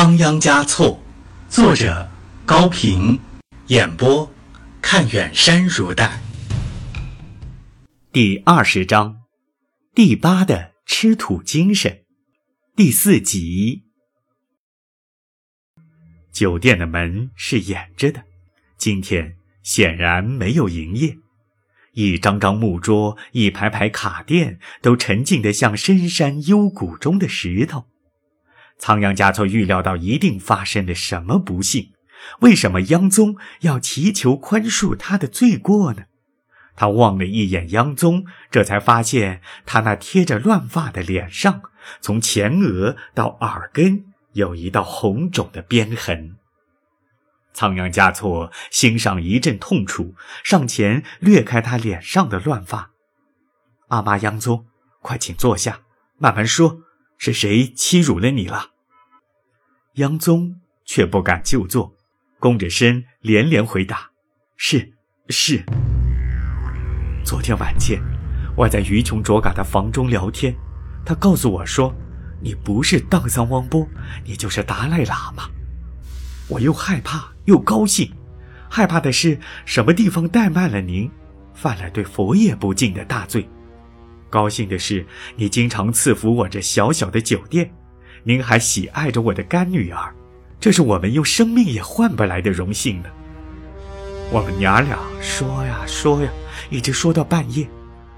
仓央嘉措，作者高平，演播看远山如黛。第二十章，第八的吃土精神，第四集。酒店的门是掩着的，今天显然没有营业。一张张木桌，一排排卡垫，都沉静的像深山幽谷中的石头。仓央嘉措预料到一定发生了什么不幸，为什么央宗要祈求宽恕他的罪过呢？他望了一眼央宗，这才发现他那贴着乱发的脸上，从前额到耳根有一道红肿的鞭痕。仓央嘉措心上一阵痛楚，上前掠开他脸上的乱发。阿妈央宗，快请坐下，慢慢说。是谁欺辱了你了？央宗却不敢就坐，弓着身连连回答：“是是。”昨天晚间，我在于琼卓嘎的房中聊天，他告诉我说：“你不是荡桑汪波，你就是达赖喇嘛。”我又害怕又高兴，害怕的是什么地方怠慢了您，犯了对佛爷不敬的大罪。高兴的是，你经常赐福我这小小的酒店，您还喜爱着我的干女儿，这是我们用生命也换不来的荣幸呢。我们娘俩说呀说呀，一直说到半夜，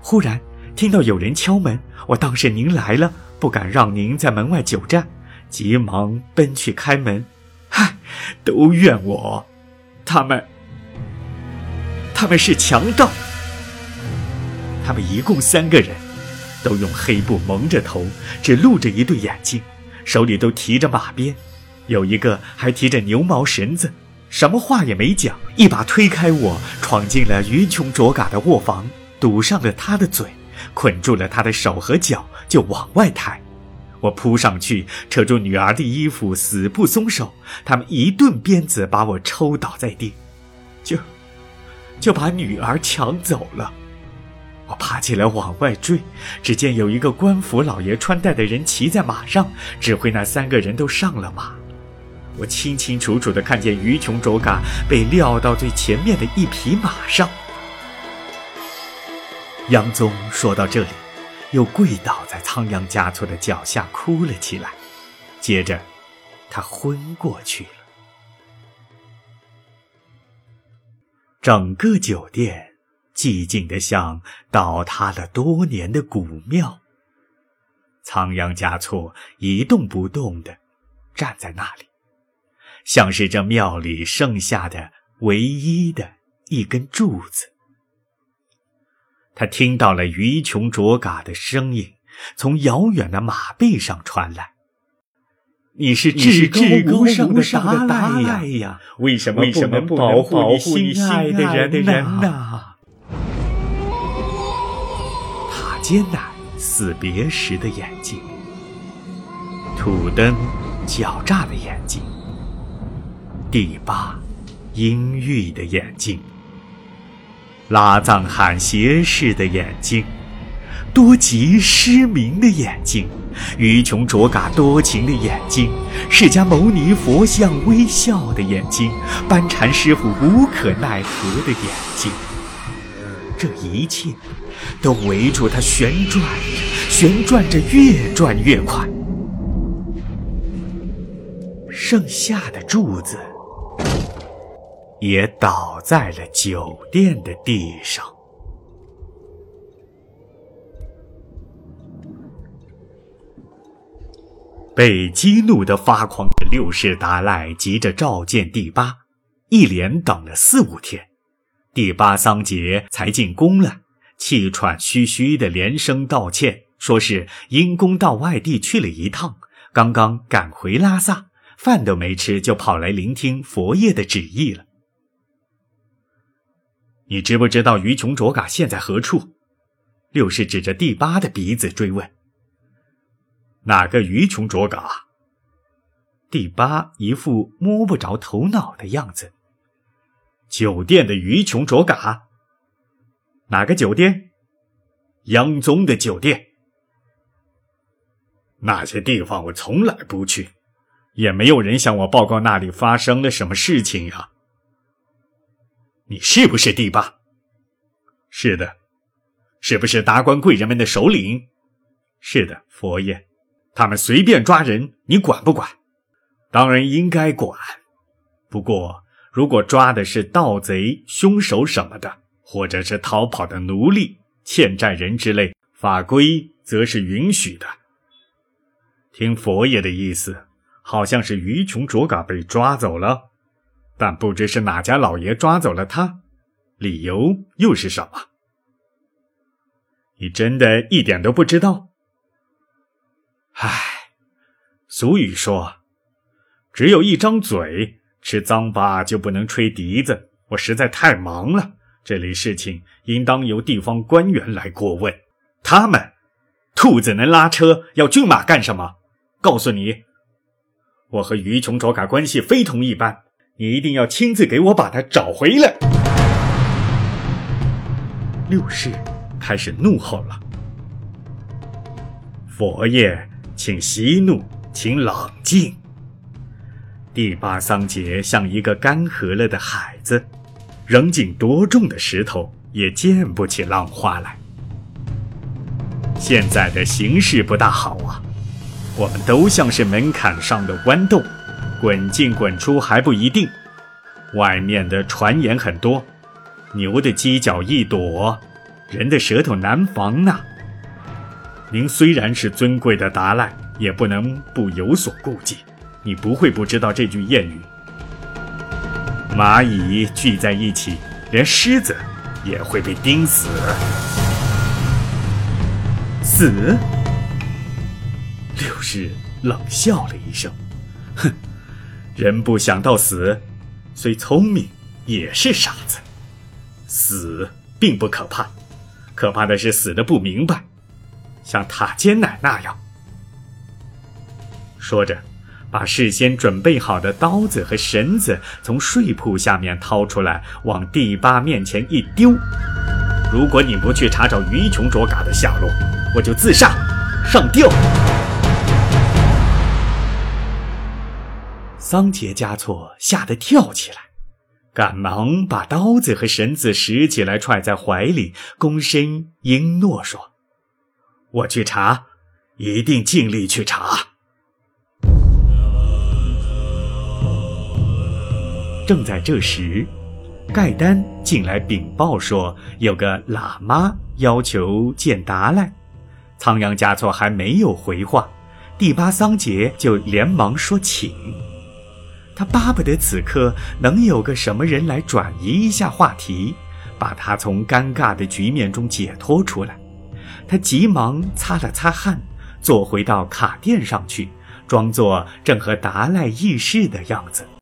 忽然听到有人敲门，我当是您来了，不敢让您在门外久站，急忙奔去开门。嗨，都怨我，他们，他们是强盗。他们一共三个人，都用黑布蒙着头，只露着一对眼睛，手里都提着马鞭，有一个还提着牛毛绳子，什么话也没讲，一把推开我，闯进了于琼卓嘎的卧房，堵上了他的嘴，捆住了他的手和脚，就往外抬。我扑上去，扯住女儿的衣服，死不松手。他们一顿鞭子把我抽倒在地，就就把女儿抢走了。我爬起来往外追，只见有一个官府老爷穿戴的人骑在马上，指挥那三个人都上了马。我清清楚楚地看见于琼卓嘎被撂到最前面的一匹马上。杨宗说到这里，又跪倒在仓央嘉措的脚下哭了起来，接着，他昏过去了。整个酒店。寂静的像倒塌了多年的古庙。仓央嘉措一动不动地站在那里，像是这庙里剩下的唯一的一根柱子。他听到了于琼卓嘎的声音从遥远的马背上传来：“你是至高无上的达赖呀，为什么不能保护你心爱的人呢？”艰难死别时的眼睛，土灯狡诈的眼睛，第八阴郁的眼睛，拉藏罕斜视的眼睛，多吉失明的眼睛，于琼卓嘎多情的眼睛，释迦牟尼佛像微笑的眼睛，班禅师傅无可奈何的眼睛，这一切。都围住他旋转着，旋转着，越转越快。剩下的柱子也倒在了酒店的地上。被激怒的发狂的六世达赖急着召见第八，一连等了四五天，第八桑杰才进宫了。气喘吁吁的连声道歉，说是因公到外地去了一趟，刚刚赶回拉萨，饭都没吃就跑来聆听佛爷的旨意了。你知不知道于琼卓嘎现在何处？六世指着第八的鼻子追问：“哪个于琼卓嘎？”第八一副摸不着头脑的样子。酒店的于琼卓嘎。哪个酒店？央宗的酒店。那些地方我从来不去，也没有人向我报告那里发生了什么事情呀。你是不是帝霸？是的。是不是达官贵人们的首领？是的，佛爷。他们随便抓人，你管不管？当然应该管。不过，如果抓的是盗贼、凶手什么的，或者是逃跑的奴隶、欠债人之类，法规则是允许的。听佛爷的意思，好像是于琼卓嘎被抓走了，但不知是哪家老爷抓走了他，理由又是什么？你真的一点都不知道？唉，俗语说：“只有一张嘴，吃脏巴就不能吹笛子。”我实在太忙了，这类事情应当由地方官员来过问。他们，兔子能拉车，要骏马干什么？告诉你，我和于琼卓嘎关系非同一般，你一定要亲自给我把他找回来。六世。开始怒吼了。佛爷，请息怒，请冷静。第八桑杰像一个干涸了的海子，扔进多重的石头也溅不起浪花来。现在的形势不大好啊，我们都像是门槛上的豌豆，滚进滚出还不一定。外面的传言很多，牛的犄角一躲。人的舌头难防呐。您虽然是尊贵的达赖，也不能不有所顾忌。你不会不知道这句谚语：蚂蚁聚在一起，连狮子也会被钉死。死？六日冷笑了一声，哼，人不想到死，虽聪明也是傻子。死并不可怕。可怕的是死的不明白，像塔尖奶那样。说着，把事先准备好的刀子和绳子从睡铺下面掏出来，往第八面前一丢。如果你不去查找于琼卓嘎的下落，我就自杀上吊。桑杰嘉措吓得跳起来。赶忙把刀子和绳子拾起来，揣在怀里，躬身应诺说：“我去查，一定尽力去查。”正在这时，盖丹进来禀报说，有个喇嘛要求见达赖。仓央嘉措还没有回话，第八桑杰就连忙说：“请。”他巴不得此刻能有个什么人来转移一下话题，把他从尴尬的局面中解脱出来。他急忙擦了擦汗，坐回到卡垫上去，装作正和达赖议事的样子。